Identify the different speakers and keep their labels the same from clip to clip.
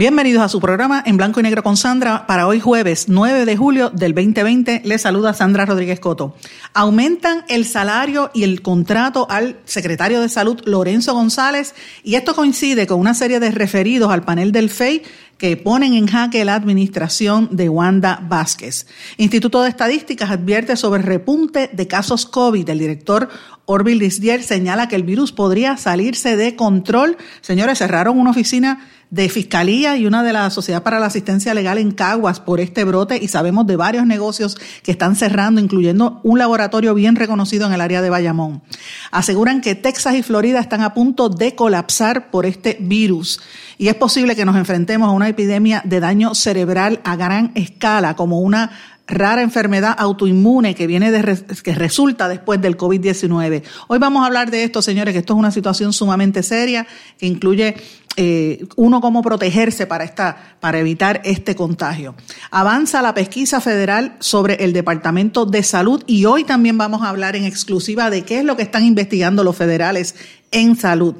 Speaker 1: Bienvenidos a su programa en blanco y negro con Sandra para hoy jueves 9 de julio del 2020. Les saluda Sandra Rodríguez Coto. Aumentan el salario y el contrato al secretario de Salud Lorenzo González y esto coincide con una serie de referidos al panel del FEI que ponen en jaque la administración de Wanda Vázquez. Instituto de Estadísticas advierte sobre repunte de casos COVID. El director Orville Lisdier señala que el virus podría salirse de control. Señores, cerraron una oficina de Fiscalía y una de la Sociedad para la Asistencia Legal en Caguas por este brote y sabemos de varios negocios que están cerrando, incluyendo un laboratorio bien reconocido en el área de Bayamón. Aseguran que Texas y Florida están a punto de colapsar por este virus y es posible que nos enfrentemos a una epidemia de daño cerebral a gran escala, como una rara enfermedad autoinmune que viene de, que resulta después del COVID-19. Hoy vamos a hablar de esto, señores, que esto es una situación sumamente seria que incluye eh, uno cómo protegerse para esta, para evitar este contagio. Avanza la pesquisa federal sobre el Departamento de Salud y hoy también vamos a hablar en exclusiva de qué es lo que están investigando los federales en salud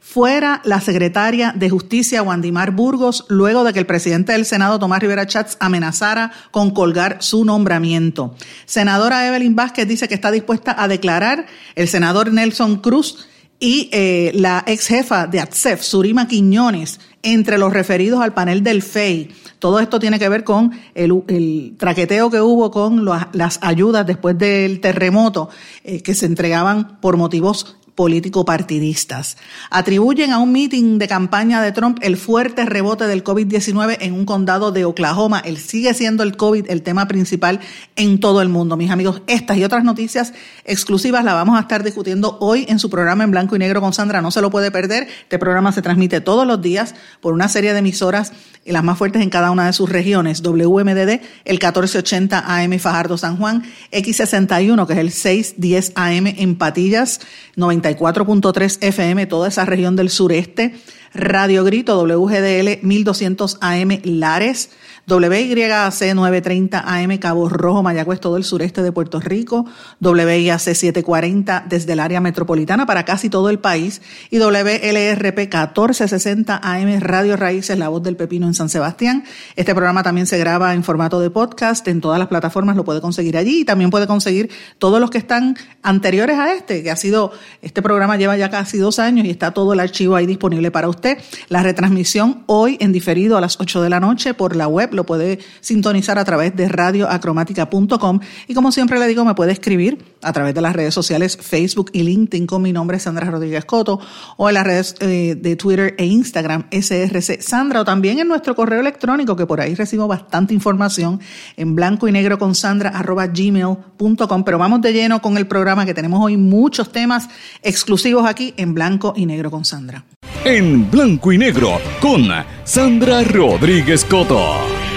Speaker 1: fuera la secretaria de Justicia, Wandimar Burgos, luego de que el presidente del Senado, Tomás Rivera Chats, amenazara con colgar su nombramiento. Senadora Evelyn Vázquez dice que está dispuesta a declarar el senador Nelson Cruz y eh, la ex jefa de ATSEF, Surima Quiñones, entre los referidos al panel del FEI. Todo esto tiene que ver con el, traqueteo que hubo con las ayudas después del terremoto eh, que se entregaban por motivos político-partidistas. Atribuyen a un meeting de campaña de Trump el fuerte rebote del COVID-19 en un condado de Oklahoma. Él sigue siendo el COVID el tema principal en todo el mundo. Mis amigos, estas y otras noticias exclusivas las vamos a estar discutiendo hoy en su programa en blanco y negro con Sandra. No se lo puede perder. Este programa se transmite todos los días por una serie de emisoras y las más fuertes en cada una de sus regiones. WMDD, el 1480 AM Fajardo San Juan, X61, que es el 610 AM en Patillas, 90 4.3 FM, toda esa región del sureste. Radio Grito, WGDL 1200 AM Lares, WYAC 930 AM Cabo Rojo, Mayagüez, todo el sureste de Puerto Rico, WIAC 740 desde el área metropolitana para casi todo el país y WLRP 1460 AM Radio Raíces, La Voz del Pepino en San Sebastián. Este programa también se graba en formato de podcast, en todas las plataformas lo puede conseguir allí y también puede conseguir todos los que están anteriores a este, que ha sido, este programa lleva ya casi dos años y está todo el archivo ahí disponible para usted. La retransmisión hoy en diferido a las 8 de la noche por la web lo puede sintonizar a través de radioacromática.com y como siempre le digo, me puede escribir a través de las redes sociales Facebook y LinkedIn con mi nombre Sandra Rodríguez Coto o en las redes eh, de Twitter e Instagram SRC Sandra o también en nuestro correo electrónico que por ahí recibo bastante información en blanco y negro con Sandra arroba gmail.com pero vamos de lleno con el programa que tenemos hoy muchos temas exclusivos aquí en blanco y negro con Sandra.
Speaker 2: En blanco y negro con Sandra Rodríguez Coto.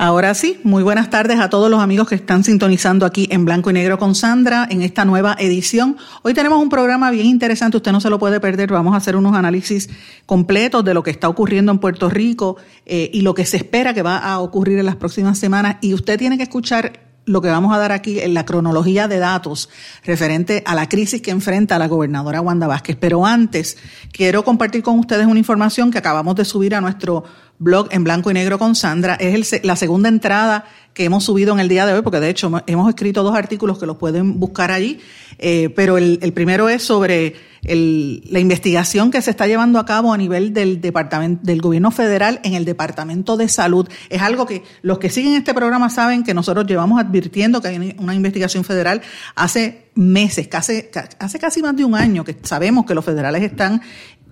Speaker 1: Ahora sí, muy buenas tardes a todos los amigos que están sintonizando aquí en Blanco y Negro con Sandra en esta nueva edición. Hoy tenemos un programa bien interesante, usted no se lo puede perder. Vamos a hacer unos análisis completos de lo que está ocurriendo en Puerto Rico eh, y lo que se espera que va a ocurrir en las próximas semanas. Y usted tiene que escuchar lo que vamos a dar aquí en la cronología de datos referente a la crisis que enfrenta la gobernadora Wanda Vázquez. Pero antes, quiero compartir con ustedes una información que acabamos de subir a nuestro blog en blanco y negro con Sandra. Es la segunda entrada que hemos subido en el día de hoy, porque de hecho hemos escrito dos artículos que los pueden buscar allí, eh, pero el, primero es sobre la investigación que se está llevando a cabo a nivel del departamento del gobierno federal en el departamento de salud. Es algo que los que siguen este programa saben que nosotros llevamos advirtiendo que hay una investigación federal hace meses, casi, hace casi más de un año que sabemos que los federales están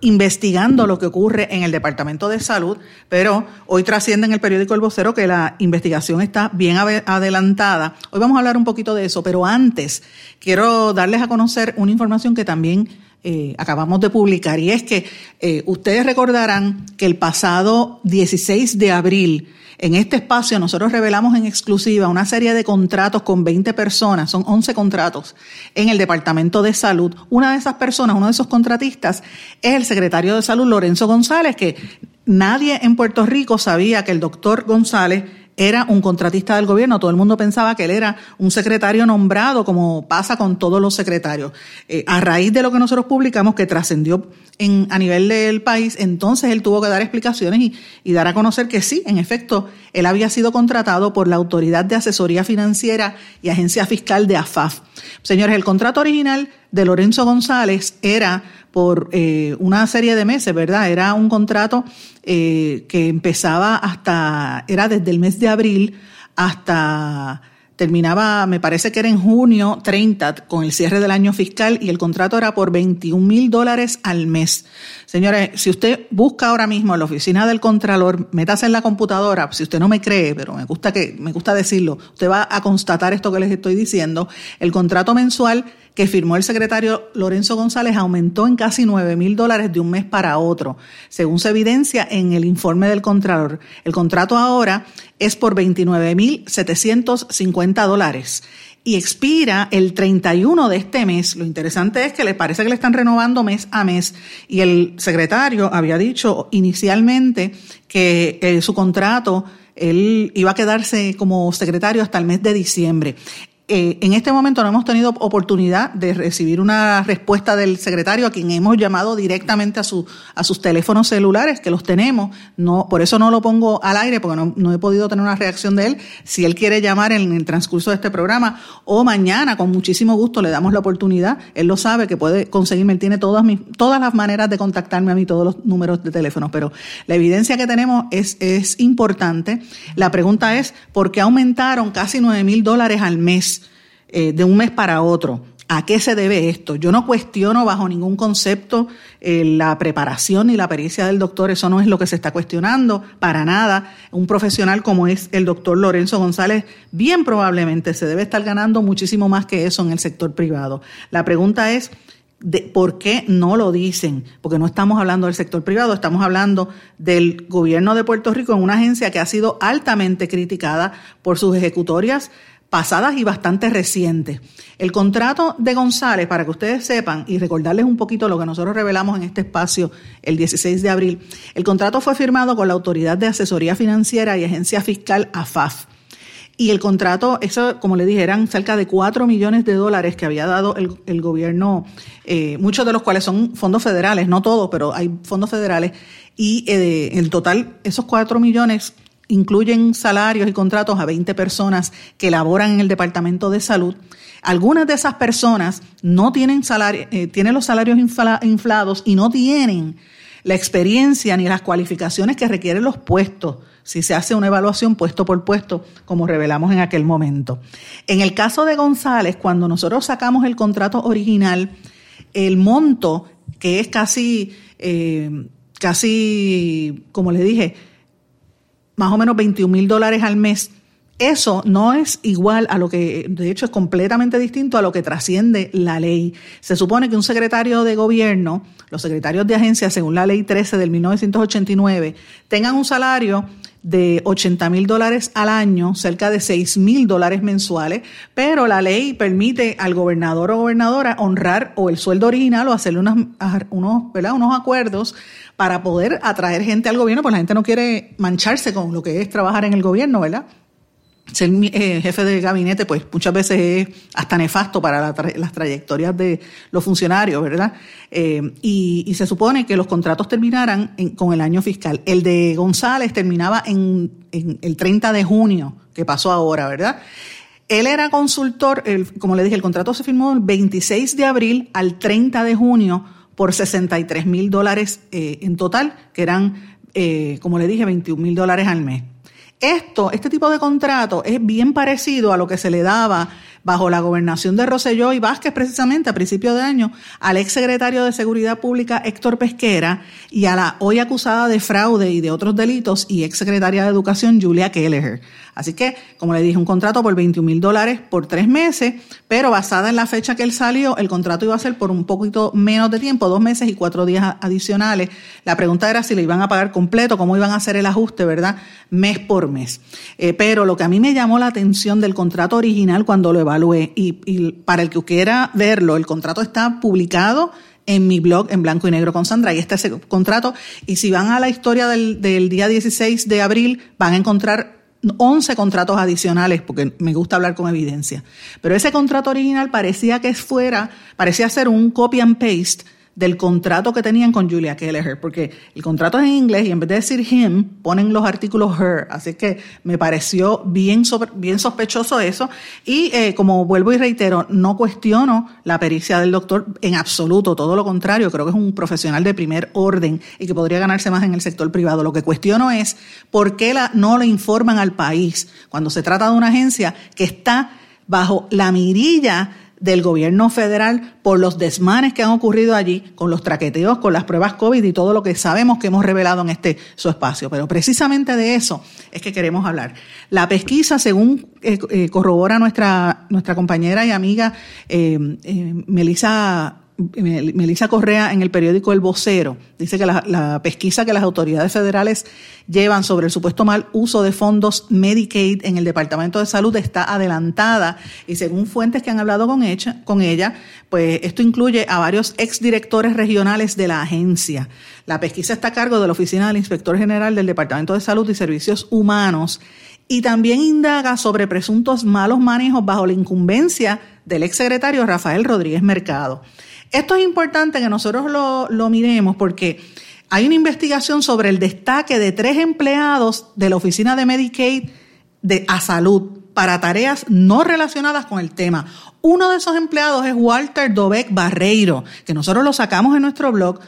Speaker 1: investigando lo que ocurre en el Departamento de Salud, pero hoy trasciende en el periódico El Vocero que la investigación está bien adelantada. Hoy vamos a hablar un poquito de eso, pero antes quiero darles a conocer una información que también eh, acabamos de publicar y es que eh, ustedes recordarán que el pasado 16 de abril en este espacio nosotros revelamos en exclusiva una serie de contratos con 20 personas, son 11 contratos en el Departamento de Salud. Una de esas personas, uno de esos contratistas, es el secretario de Salud, Lorenzo González, que nadie en Puerto Rico sabía que el doctor González era un contratista del gobierno, todo el mundo pensaba que él era un secretario nombrado, como pasa con todos los secretarios. Eh, a raíz de lo que nosotros publicamos, que trascendió en, a nivel del país, entonces él tuvo que dar explicaciones y, y dar a conocer que sí, en efecto, él había sido contratado por la Autoridad de Asesoría Financiera y Agencia Fiscal de AFAF. Señores, el contrato original de Lorenzo González era por eh, una serie de meses, ¿verdad? Era un contrato eh, que empezaba hasta, era desde el mes de abril hasta terminaba, me parece que era en junio 30, con el cierre del año fiscal, y el contrato era por 21 mil dólares al mes. Señores, si usted busca ahora mismo en la oficina del Contralor, métase en la computadora, si usted no me cree, pero me gusta que, me gusta decirlo, usted va a constatar esto que les estoy diciendo, el contrato mensual que firmó el secretario Lorenzo González aumentó en casi 9 mil dólares de un mes para otro, según se evidencia en el informe del Contralor. El contrato ahora es por 29 mil 750 dólares y expira el 31 de este mes. Lo interesante es que le parece que le están renovando mes a mes y el secretario había dicho inicialmente que eh, su contrato él iba a quedarse como secretario hasta el mes de diciembre. Eh, en este momento no hemos tenido oportunidad de recibir una respuesta del secretario a quien hemos llamado directamente a, su, a sus teléfonos celulares, que los tenemos. No, por eso no lo pongo al aire, porque no, no he podido tener una reacción de él. Si él quiere llamar en el transcurso de este programa o mañana, con muchísimo gusto le damos la oportunidad. Él lo sabe que puede conseguirme, él tiene todas, mis, todas las maneras de contactarme a mí, todos los números de teléfono. Pero la evidencia que tenemos es, es importante. La pregunta es, ¿por qué aumentaron casi 9 mil dólares al mes? Eh, de un mes para otro. ¿A qué se debe esto? Yo no cuestiono bajo ningún concepto eh, la preparación y la pericia del doctor, eso no es lo que se está cuestionando, para nada. Un profesional como es el doctor Lorenzo González, bien probablemente se debe estar ganando muchísimo más que eso en el sector privado. La pregunta es, por qué no lo dicen, porque no estamos hablando del sector privado, estamos hablando del gobierno de Puerto Rico en una agencia que ha sido altamente criticada por sus ejecutorias pasadas y bastante recientes. El contrato de González, para que ustedes sepan y recordarles un poquito lo que nosotros revelamos en este espacio el 16 de abril, el contrato fue firmado con la Autoridad de Asesoría Financiera y Agencia Fiscal AFAF. Y el contrato, eso, como le dije, eran cerca de 4 millones de dólares que había dado el, gobierno, eh, muchos de los cuales son fondos federales, no todos, pero hay fondos federales. Y eh, en total, esos 4 millones incluyen salarios y contratos a 20 personas que laboran en el Departamento de Salud. Algunas de esas personas no tienen, salario, eh, tienen los salarios inflados y no tienen la experiencia ni las cualificaciones que requieren los puestos si se hace una evaluación puesto por puesto, como revelamos en aquel momento. En el caso de González, cuando nosotros sacamos el contrato original, el monto, que es casi, eh, casi, como le dije, más o menos 21 mil dólares al mes. Eso no es igual a lo que, de hecho, es completamente distinto a lo que trasciende la ley. Se supone que un secretario de gobierno, los secretarios de agencia, según la ley 13 del 1989, tengan un salario de 80 mil dólares al año, cerca de 6 mil dólares mensuales, pero la ley permite al gobernador o gobernadora honrar o el sueldo original o hacerle unos, unos, ¿verdad? unos acuerdos para poder atraer gente al gobierno, pues la gente no quiere mancharse con lo que es trabajar en el gobierno, ¿verdad? Ser eh, jefe de gabinete, pues muchas veces es hasta nefasto para las trayectorias de los funcionarios, ¿verdad? Eh, y, se supone que los contratos terminaran con el año fiscal. El de González terminaba en, el 30 de junio, que pasó ahora, ¿verdad? Él era consultor, como le dije, el contrato se firmó el 26 de abril al 30 de junio por 63 mil dólares eh, en total, que eran, como le dije, 21 mil dólares al mes. Esto, este tipo de contrato es bien parecido a lo que se le daba bajo la gobernación de Roselló y Vázquez precisamente a principio de año, al ex secretario de Seguridad Pública Héctor Pesquera y a la hoy acusada de fraude y de otros delitos y ex secretaria de Educación Julia Kelleher. Así que, como le dije, un contrato por 21 mil dólares por tres meses, pero basada en la fecha que él salió, el contrato iba a ser por un poquito menos de tiempo, dos meses y cuatro días adicionales. La pregunta era si le iban a pagar completo, cómo iban a hacer el ajuste, ¿verdad? Mes por mes. Eh, pero lo que a mí me llamó la atención del contrato original cuando lo evalué, y, y para el que quiera verlo, el contrato está publicado en mi blog en blanco y negro con Sandra. Y este es el contrato. Y si van a la historia del, del día 16 de abril, van a encontrar 11 contratos adicionales, porque me gusta hablar con evidencia. Pero ese contrato original parecía que fuera, parecía ser un copy and paste del contrato que tenían con Julia Kelleher, porque el contrato es en inglés y en vez de decir him, ponen los artículos her. Así que me pareció bien, bien sospechoso eso. Y eh, como vuelvo y reitero, no cuestiono la pericia del doctor en absoluto, todo lo contrario, creo que es un profesional de primer orden y que podría ganarse más en el sector privado. Lo que cuestiono es por qué la, no le informan al país cuando se trata de una agencia que está bajo la mirilla del gobierno federal por los desmanes que han ocurrido allí con los traqueteos, con las pruebas COVID y todo lo que sabemos que hemos revelado en este su espacio. Pero precisamente de eso es que queremos hablar. La pesquisa, según eh, eh, corrobora nuestra, nuestra compañera y amiga eh, Melissa Melissa Correa en el periódico El Vocero dice que la, pesquisa que las autoridades federales llevan sobre el supuesto mal uso de fondos Medicaid en el Departamento de Salud está adelantada y según fuentes que han hablado con ella, con ella pues esto incluye a varios exdirectores regionales de la agencia. La pesquisa está a cargo de la Oficina del Inspector General del Departamento de Salud y Servicios Humanos y también indaga sobre presuntos malos manejos bajo la incumbencia del exsecretario Rafael Rodríguez Mercado. Esto es importante que nosotros lo, miremos porque hay una investigación sobre el destaque de tres empleados de la oficina de Medicaid de, a salud para tareas no relacionadas con el tema. Uno de esos empleados es Walter Dobeck Barreiro, que nosotros lo sacamos en nuestro blog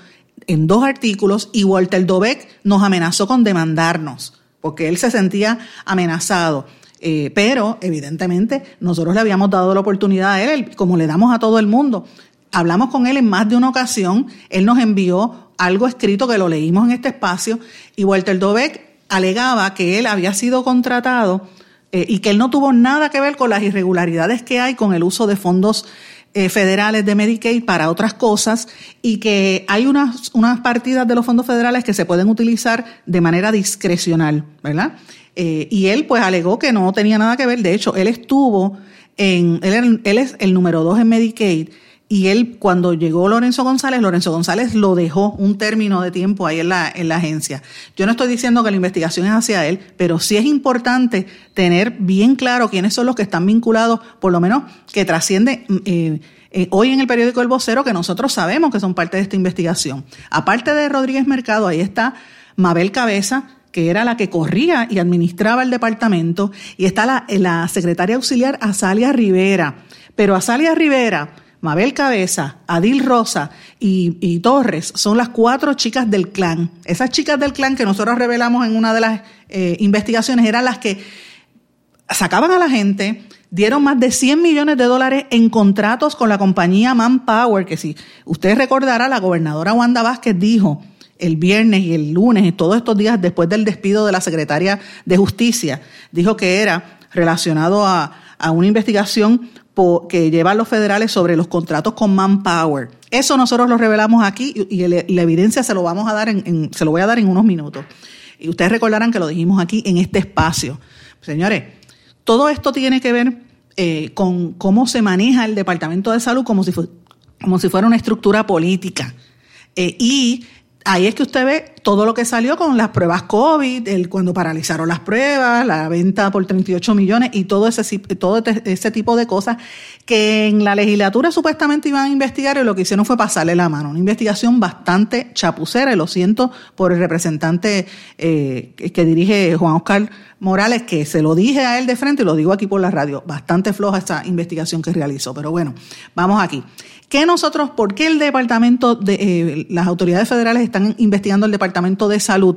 Speaker 1: en dos artículos y Walter Dobeck nos amenazó con demandarnos porque él se sentía amenazado. Eh, pero evidentemente nosotros le habíamos dado la oportunidad a él, como le damos a todo el mundo, hablamos con él en más de una ocasión, él nos envió algo escrito que lo leímos en este espacio. Y Walter Dobeck alegaba que él había sido contratado eh, y que él no tuvo nada que ver con las irregularidades que hay con el uso de fondos eh, federales de Medicaid para otras cosas y que hay unas, unas partidas de los fondos federales que se pueden utilizar de manera discrecional, ¿verdad? Eh, y él pues alegó que no tenía nada que ver, de hecho, él estuvo en, él, él es el número dos en Medicaid y él, cuando llegó Lorenzo González, Lorenzo González lo dejó un término de tiempo ahí en la, en la agencia. Yo no estoy diciendo que la investigación es hacia él, pero sí es importante tener bien claro quiénes son los que están vinculados, por lo menos que trasciende eh, eh, hoy en el periódico El Vocero, que nosotros sabemos que son parte de esta investigación. Aparte de Rodríguez Mercado, ahí está Mabel Cabeza, que era la que corría y administraba el departamento, y está la, la secretaria auxiliar Azalia Rivera. Pero Azalia Rivera Mabel Cabeza, Adil Rosa y, Torres son las cuatro chicas del clan. Esas chicas del clan que nosotros revelamos en una de las eh, investigaciones eran las que sacaban a la gente, dieron más de 100 millones de dólares en contratos con la compañía Manpower, que si ustedes recordarán, la gobernadora Wanda Vázquez dijo el viernes y el lunes y todos estos días después del despido de la secretaria de Justicia, dijo que era relacionado a una investigación que llevan los federales sobre los contratos con Manpower. Eso nosotros lo revelamos aquí y, la evidencia se lo vamos a dar en, se lo voy a dar en unos minutos. Y ustedes recordarán que lo dijimos aquí en este espacio. Señores, todo esto tiene que ver eh, con cómo se maneja el Departamento de Salud como si, como si fuera una estructura política. Eh, y ahí es que usted ve todo lo que salió con las pruebas COVID, el, cuando paralizaron las pruebas, la venta por 38 millones y todo ese, todo ese tipo de cosas que en la legislatura supuestamente iban a investigar y lo que hicieron fue pasarle la mano. Una investigación bastante chapucera y lo siento por el representante eh, que dirige Juan Oscar Morales, que se lo dije a él de frente y lo digo aquí por la radio. Bastante floja esta investigación que realizó. Pero bueno, vamos aquí. ¿Qué nosotros, por qué el departamento de, eh, las autoridades federales están investigando el departamento de salud?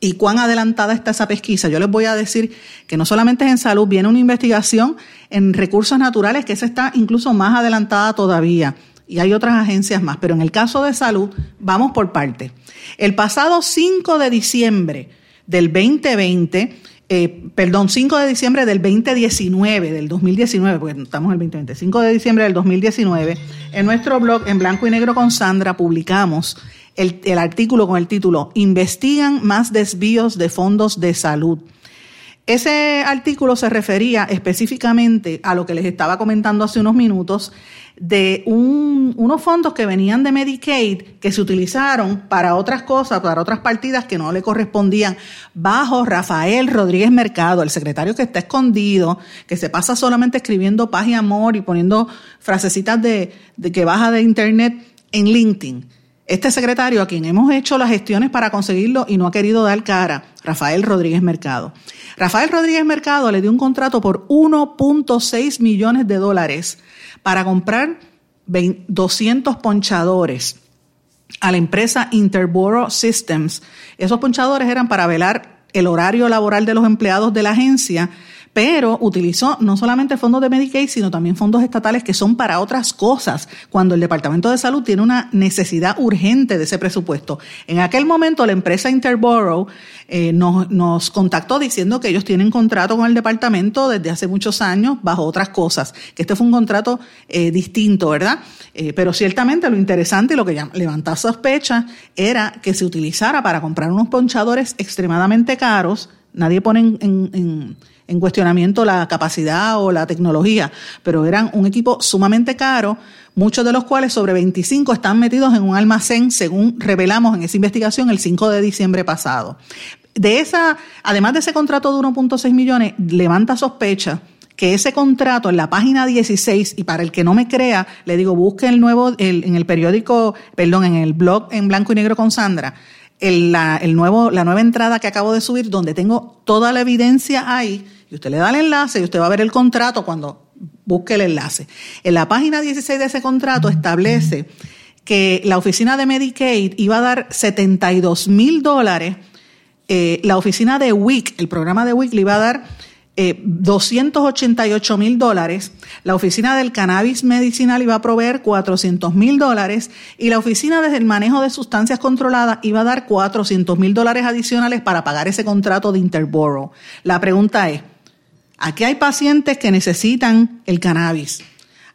Speaker 1: y cuán adelantada está esa pesquisa. Yo les voy a decir que no solamente es en salud, viene una investigación en recursos naturales que esa está incluso más adelantada todavía. Y hay otras agencias más, pero en el caso de salud, vamos por parte. El pasado 5 de diciembre del 2020, eh, perdón, 5 de diciembre del 2019, del 2019, porque estamos en el 2020, 5 de diciembre del 2019, en nuestro blog en blanco y negro con Sandra publicamos el, el artículo con el título Investigan más desvíos de fondos de salud. Ese artículo se refería específicamente a lo que les estaba comentando hace unos minutos de unos fondos que venían de Medicaid que se utilizaron para otras cosas, para otras partidas que no le correspondían, bajo Rafael Rodríguez Mercado, el secretario que está escondido, que se pasa solamente escribiendo paz y amor y poniendo frasecitas de, de que baja de internet en LinkedIn. Este secretario a quien hemos hecho las gestiones para conseguirlo y no ha querido dar cara, Rafael Rodríguez Mercado. Rafael Rodríguez Mercado le dio un contrato por 1.6 millones de dólares para comprar 200 ponchadores a la empresa Interboro Systems. Esos ponchadores eran para velar el horario laboral de los empleados de la agencia pero utilizó no solamente fondos de Medicaid, sino también fondos estatales que son para otras cosas, cuando el Departamento de Salud tiene una necesidad urgente de ese presupuesto. En aquel momento la empresa Interborough eh, nos, contactó diciendo que ellos tienen contrato con el departamento desde hace muchos años bajo otras cosas, que este fue un contrato eh, distinto, ¿verdad? Eh, pero ciertamente lo interesante y lo que levantaba sospecha era que se utilizara para comprar unos ponchadores extremadamente caros, nadie pone en en cuestionamiento la capacidad o la tecnología, pero eran un equipo sumamente caro, muchos de los cuales sobre 25 están metidos en un almacén, según revelamos en esa investigación el 5 de diciembre pasado. De esa, además de ese contrato de 1.6 millones, levanta sospecha que ese contrato en la página 16, y para el que no me crea, le digo, busque el nuevo, en el periódico, perdón, en el blog en blanco y negro con Sandra, el, la nueva entrada que acabo de subir, donde tengo toda la evidencia ahí, y usted le da el enlace y usted va a ver el contrato cuando busque el enlace. En la página 16 de ese contrato establece que la oficina de Medicaid iba a dar 72 mil dólares, eh, la oficina de WIC, el programa de WIC le iba a dar 288 eh, mil dólares, la oficina del cannabis medicinal iba a proveer 400 mil dólares y la oficina del manejo de sustancias controladas iba a dar 400 mil dólares adicionales para pagar ese contrato de Interboro. La pregunta es, Aquí hay pacientes que necesitan el cannabis.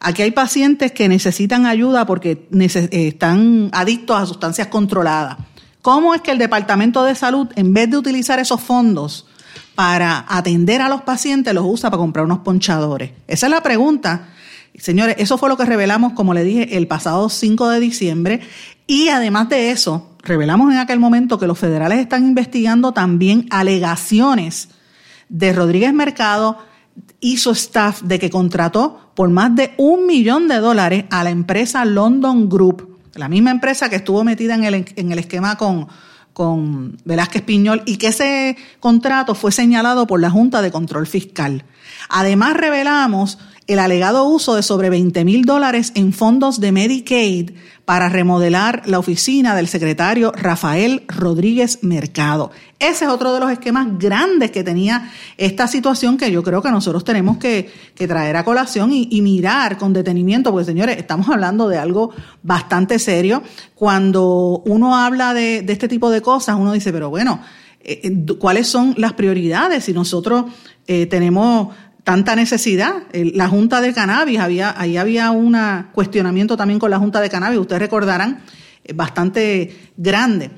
Speaker 1: Aquí hay pacientes que necesitan ayuda porque eh, están adictos a sustancias controladas. ¿Cómo es que el Departamento de Salud, en vez de utilizar esos fondos para atender a los pacientes, los usa para comprar unos ponchadores? Esa es la pregunta. Señores, eso fue lo que revelamos, como le dije, el pasado 5 de diciembre. Y además de eso, revelamos en aquel momento que los federales están investigando también alegaciones de Rodríguez Mercado su staff de que contrató por más de un millón de dólares a la empresa London Group, la misma empresa que estuvo metida en el, en el esquema con, con Velázquez Piñol y que ese contrato fue señalado por la Junta de Control Fiscal. Además, revelamos el alegado uso de sobre 20 mil dólares en fondos de Medicaid para remodelar la oficina del secretario Rafael Rodríguez Mercado. Ese es otro de los esquemas grandes que tenía esta situación que yo creo que nosotros tenemos que, traer a colación y, mirar con detenimiento, porque señores, estamos hablando de algo bastante serio. Cuando uno habla de, este tipo de cosas, uno dice, pero bueno, eh, eh, ¿cuáles son las prioridades? Si nosotros eh, tenemos tanta necesidad. La Junta de Cannabis, había, ahí había un cuestionamiento también con la Junta de Cannabis, ustedes recordarán, eh, bastante grande.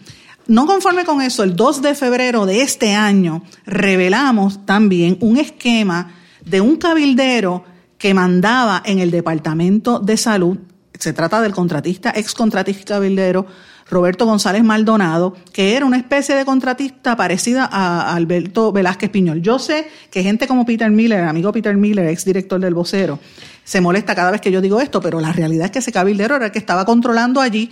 Speaker 1: No conforme con eso, el 2 de febrero de este año revelamos también un esquema de un cabildero que mandaba en el Departamento de Salud, se trata del contratista, ex contratista cabildero, Roberto González Maldonado, que era una especie de contratista parecida a Alberto Velázquez Piñol. Yo sé que gente como Peter Miller, amigo Peter Miller, ex director del vocero, se molesta cada vez que yo digo esto, pero la realidad es que ese cabildero era el que estaba controlando allí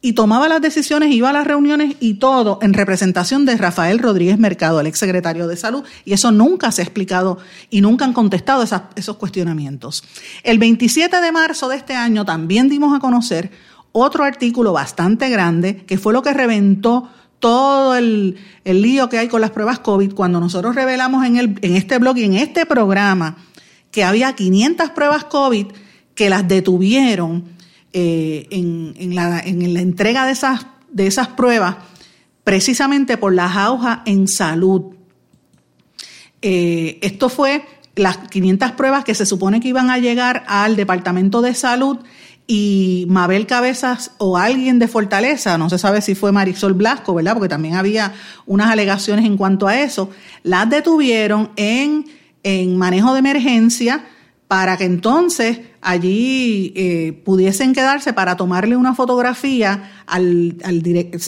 Speaker 1: y tomaba las decisiones, iba a las reuniones y todo en representación de Rafael Rodríguez Mercado, el ex secretario de Salud, y eso nunca se ha explicado y nunca han contestado esos cuestionamientos. El 27 de marzo de este año también dimos a conocer otro artículo bastante grande que fue lo que reventó todo el, lío que hay con las pruebas COVID, cuando nosotros revelamos en, el, en este blog y en este programa que había 500 pruebas COVID que las detuvieron eh, en, la, en, la, entrega de esas, de esas pruebas precisamente por las aujas en salud. Eh, esto fue las 500 pruebas que se supone que iban a llegar al Departamento de Salud y Mabel Cabezas o alguien de Fortaleza, no se sabe si fue Marisol Blasco, ¿verdad? Porque también había unas alegaciones en cuanto a eso, las detuvieron en, en manejo de emergencia para que entonces allí eh, pudiesen quedarse para tomarle una fotografía al, al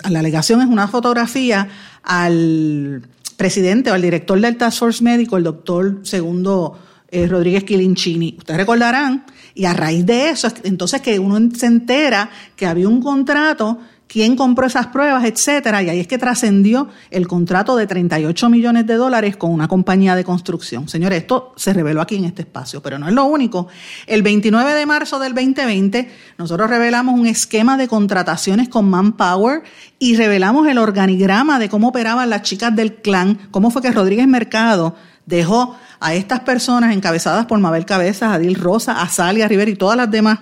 Speaker 1: a la alegación es una fotografía al presidente o al director del Task Force Médico, el doctor Segundo eh, Rodríguez Quilinchini. Ustedes recordarán, y a raíz de eso, entonces que uno se entera que había un contrato, quién compró esas pruebas, etcétera, y ahí es que trascendió el contrato de 38 millones de dólares con una compañía de construcción. Señores, esto se reveló aquí en este espacio, pero no es lo único. El 29 de marzo del 2020, nosotros revelamos un esquema de contrataciones con Manpower y revelamos el organigrama de cómo operaban las chicas del clan, cómo fue que Rodríguez Mercado dejó a estas personas encabezadas por Mabel Cabezas, Adil Rosa, Azalia Rivera y todas las demás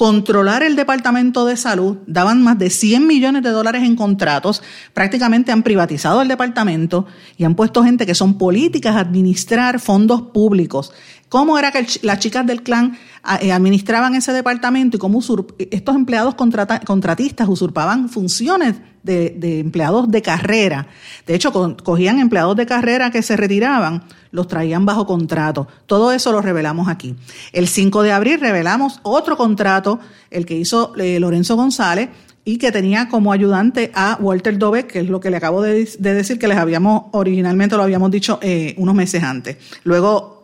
Speaker 1: controlar el Departamento de Salud, daban más de 100 millones de dólares en contratos, prácticamente han privatizado el departamento y han puesto gente que son políticas a administrar fondos públicos. ¿Cómo era que las chicas del clan ah, eh, administraban ese departamento y cómo estos empleados contratistas usurpaban funciones de, empleados de carrera. De hecho, cogían empleados de carrera que se retiraban, los traían bajo contrato. Todo eso lo revelamos aquí. El 5 de abril revelamos otro contrato, el que hizo eh, Lorenzo González, y que tenía como ayudante a Walter Dobeck, que es lo que le acabo de, decir que les habíamos, originalmente lo habíamos dicho eh, unos meses antes. Luego,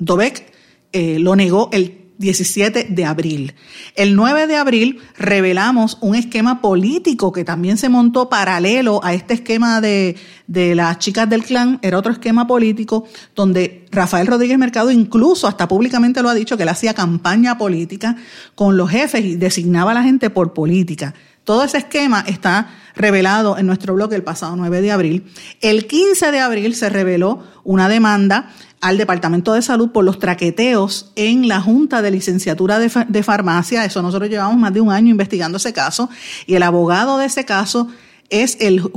Speaker 1: Dobeck eh, lo negó el 17 de abril. El 9 de abril revelamos un esquema político que también se montó paralelo a este esquema de, de las chicas del clan. Era otro esquema político donde Rafael Rodríguez Mercado incluso hasta públicamente lo ha dicho que él hacía campaña política con los jefes y designaba a la gente por política. Todo ese esquema está revelado en nuestro blog el pasado 9 de abril. El 15 de abril se reveló una demanda al Departamento de Salud por los traqueteos en la Junta de Licenciatura de, Farmacia. Eso nosotros llevamos más de un año investigando ese caso y el abogado de ese caso es el,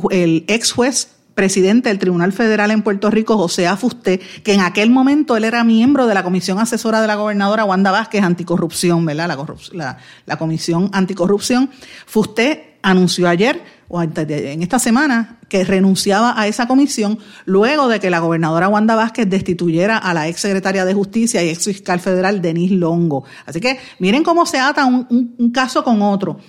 Speaker 1: ex juez presidente del Tribunal Federal en Puerto Rico, José Afusté, que en aquel momento él era miembro de la Comisión Asesora de la Gobernadora Wanda Vázquez Anticorrupción, ¿verdad? La, la, la Comisión Anticorrupción. Fusté anunció ayer o en esta semana que renunciaba a esa comisión luego de que la gobernadora Wanda Vázquez destituyera a la ex secretaria de Justicia y ex fiscal federal Denise Longo. Así que miren cómo se ata un, caso con otro.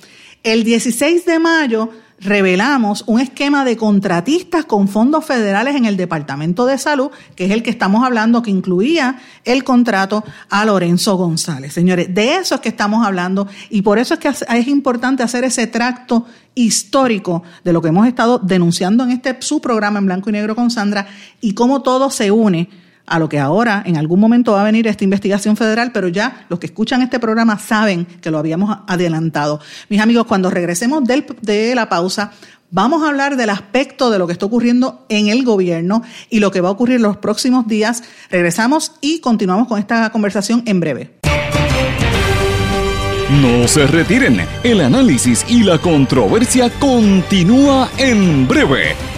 Speaker 1: El 16 de mayo revelamos un esquema de contratistas con fondos federales en el Departamento de Salud, que es el que estamos hablando, que incluía el contrato a Lorenzo González. Señores, de eso es que estamos hablando y por eso es que es importante hacer ese tracto histórico de lo que hemos estado denunciando en este su programa en blanco y negro con Sandra y cómo todo se une a lo que ahora en algún momento va a venir esta investigación federal, pero ya los que escuchan este programa saben que lo habíamos adelantado. Mis amigos, cuando regresemos de la pausa, vamos a hablar del aspecto de lo que está ocurriendo en el gobierno y lo que va a ocurrir los próximos días. Regresamos y continuamos con esta conversación en breve.
Speaker 2: No se retiren, el análisis y la controversia continúa en breve,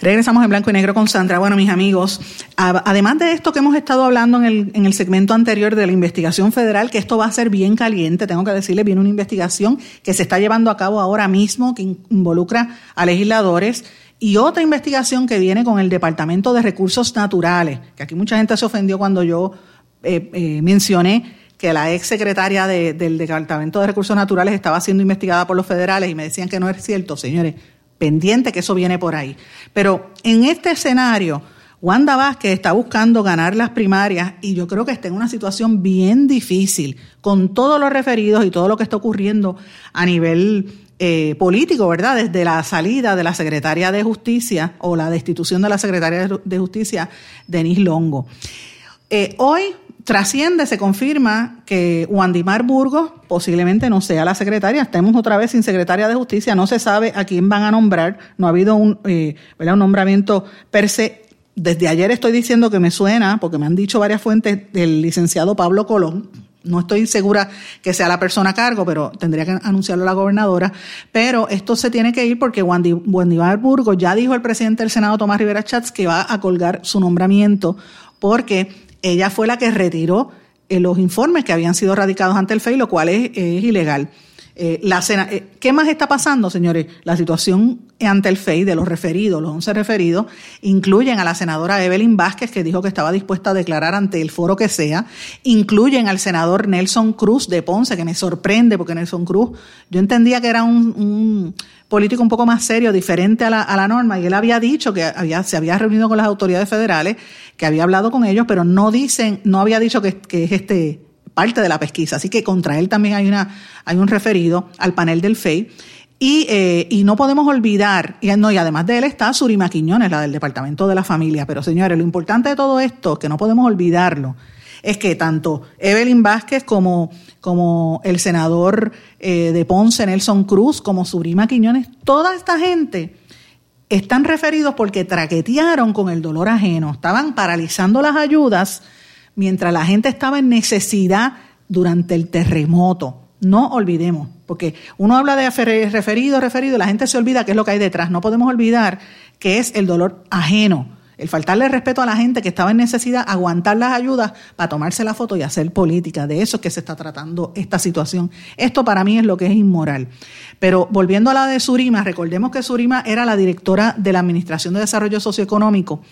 Speaker 1: Regresamos en blanco y negro con Sandra. Bueno, mis amigos, además de esto que hemos estado hablando en el, en el segmento anterior de la investigación federal, que esto va a ser bien caliente, tengo que decirle, viene una investigación que se está llevando a cabo ahora mismo, que involucra a legisladores, y otra investigación que viene con el Departamento de Recursos Naturales, que aquí mucha gente se ofendió cuando yo eh, eh, mencioné que la ex secretaria del Departamento de Recursos Naturales estaba siendo investigada por los federales y me decían que no es cierto, señores pendiente que eso viene por ahí. Pero en este escenario, Wanda Vázquez está buscando ganar las primarias y yo creo que está en una situación bien difícil con todos los referidos y todo lo que está ocurriendo a nivel eh, político, ¿verdad? Desde la salida de la secretaria de Justicia o la destitución de la secretaria de Justicia, Denise Longo. Eh, hoy trasciende, se confirma que Wandimar Burgos posiblemente no sea la secretaria. Estemos otra vez sin secretaria de justicia. No se sabe a quién van a nombrar. No ha habido un, eh, un nombramiento per se. Desde ayer estoy diciendo que me suena, porque me han dicho varias fuentes, del licenciado Pablo Colón. No estoy segura que sea la persona a cargo, pero tendría que anunciarlo la gobernadora. Pero esto se tiene que ir porque Wandimar Burgos ya dijo el presidente del Senado, Tomás Rivera Chats, que va a colgar su nombramiento porque ella fue la que retiró eh, los informes que habían sido radicados ante el FEI, lo cual es, ilegal. Eh, la eh, ¿Qué más está pasando, señores? La situación ante el FEI de los referidos, los 11 referidos, incluyen a la senadora Evelyn Vázquez, que dijo que estaba dispuesta a declarar ante el foro que sea, incluyen al senador Nelson Cruz de Ponce, que me sorprende porque Nelson Cruz, yo entendía que era un, político un poco más serio, diferente a la, a la norma, y él había dicho que había, se había reunido con las autoridades federales, que había hablado con ellos, pero no dicen, no había dicho que, que es este parte de la pesquisa. Así que contra él también hay, una, hay un referido al panel del FEI. Y, eh, y, no podemos olvidar, y, no, y además de él está Surima Quiñones, la del Departamento de la Familia. Pero señores, lo importante de todo esto, que no podemos olvidarlo, es que tanto Evelyn Vázquez como, como el senador eh, de Ponce, Nelson Cruz, como Surima Quiñones, toda esta gente están referidos porque traquetearon con el dolor ajeno, estaban paralizando las ayudas mientras la gente estaba en necesidad durante el terremoto. No olvidemos, porque uno habla de referido, referido, la gente se olvida qué es lo que hay detrás. No podemos olvidar que es el dolor ajeno, el faltarle respeto a la gente que estaba en necesidad, aguantar las ayudas para tomarse la foto y hacer política. De eso es que se está tratando esta situación. Esto para mí es lo que es inmoral. Pero volviendo a la de Surima, recordemos que Surima era la directora de la Administración de Desarrollo Socioeconómico,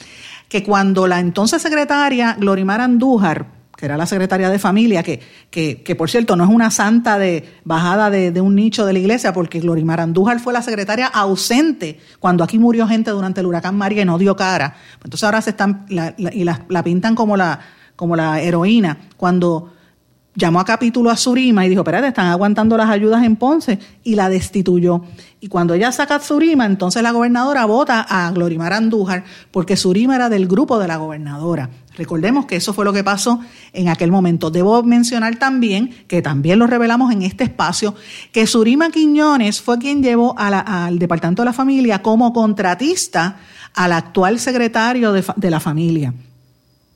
Speaker 1: que cuando la entonces secretaria Glorimar Andújar que era la secretaria de familia, que, que, que, por cierto no es una santa de bajada de, un nicho de la iglesia, porque Glorimar Andújar fue la secretaria ausente cuando aquí murió gente durante el huracán María y no dio cara. Entonces ahora se están y la, la, pintan como la, como la heroína, cuando llamó a capítulo a Surima y dijo, espérate, están aguantando las ayudas en Ponce y la destituyó. Y cuando ella saca a Surima, entonces la gobernadora vota a Glorimar Andújar porque Surima era del grupo de la gobernadora. Recordemos que eso fue lo que pasó en aquel momento. Debo mencionar también, que también lo revelamos en este espacio, que Surima Quiñones fue quien llevó al Departamento de la Familia como contratista al actual secretario de, de la familia.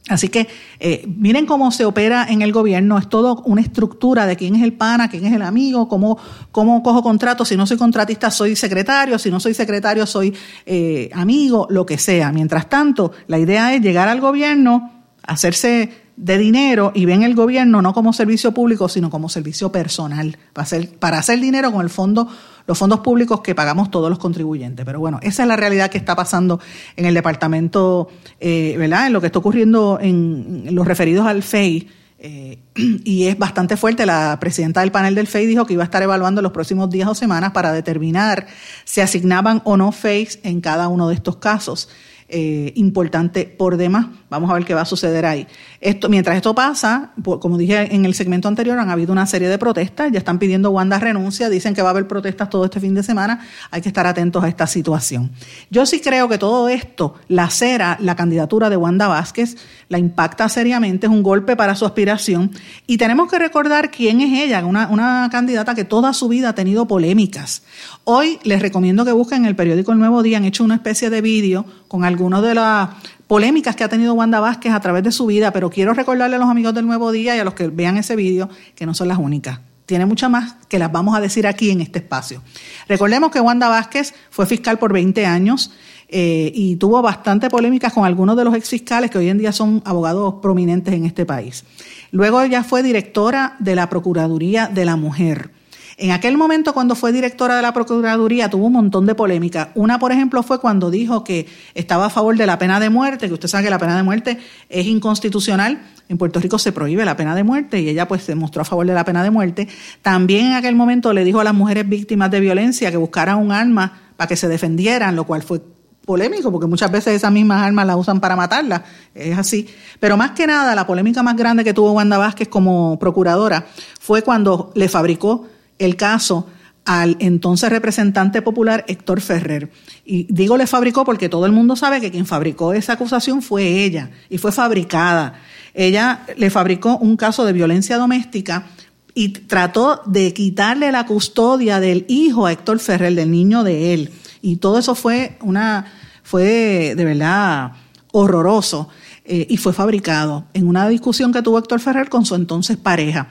Speaker 1: Así que eh, miren cómo se opera en el gobierno, es todo una estructura de quién es el pana, quién es el amigo, cómo, cómo cojo contrato, si no soy contratista soy secretario, si no soy secretario soy eh, amigo, lo que sea. Mientras tanto, la idea es llegar al gobierno, hacerse de dinero y ven el gobierno no como servicio público, sino como servicio personal, para hacer, para hacer dinero con el fondo, los fondos públicos que pagamos todos los contribuyentes. Pero bueno, esa es la realidad que está pasando en el departamento, eh, ¿verdad? En lo que está ocurriendo en, los referidos al FEI. Eh, y es bastante fuerte. La presidenta del panel del FEI dijo que iba a estar evaluando los próximos días o semanas para determinar si asignaban o no FEIs en cada uno de estos casos. Eh, importante por demás. Vamos a ver qué va a suceder ahí. Esto, mientras esto pasa, como dije en el segmento anterior, han habido una serie de protestas, ya están pidiendo Wanda renuncia, dicen que va a haber protestas todo este fin de semana, hay que estar atentos a esta situación. Yo sí creo que todo esto lacera la candidatura de Wanda Vázquez, la impacta seriamente, es un golpe para su aspiración y tenemos que recordar quién es ella, una, una candidata que toda su vida ha tenido polémicas. Hoy les recomiendo que busquen en el periódico El Nuevo Día, han hecho una especie de vídeo con algunas de las polémicas que ha tenido Wanda Vázquez a través de su vida, pero quiero recordarle a los amigos del Nuevo Día y a los que vean ese vídeo que no son las únicas. Tiene muchas más que las vamos a decir aquí en este espacio. Recordemos que Wanda Vázquez fue fiscal por 20 años eh, y tuvo bastante polémicas con algunos de los exfiscales que hoy en día son abogados prominentes en este país. Luego ella fue directora de la Procuraduría de la Mujer. En aquel momento, cuando fue directora de la Procuraduría, tuvo un montón de polémica. Una, por ejemplo, fue cuando dijo que estaba a favor de la pena de muerte, que usted sabe que la pena de muerte es inconstitucional. En Puerto Rico se prohíbe la pena de muerte y ella pues se mostró a favor de la pena de muerte. También en aquel momento le dijo a las mujeres víctimas de violencia que buscaran un arma para que se defendieran, lo cual fue polémico, porque muchas veces esas mismas armas las usan para matarla, es así. Pero más que nada, la polémica más grande que tuvo Wanda Vázquez como procuradora fue cuando le fabricó el caso al entonces representante popular Héctor Ferrer. Y digo le fabricó porque todo el mundo sabe que quien fabricó esa acusación fue ella y fue fabricada. Ella le fabricó un caso de violencia doméstica y trató de quitarle la custodia del hijo a Héctor Ferrer, del niño de él. Y todo eso fue una, fue de verdad horroroso eh, y fue fabricado en una discusión que tuvo Héctor Ferrer con su entonces pareja.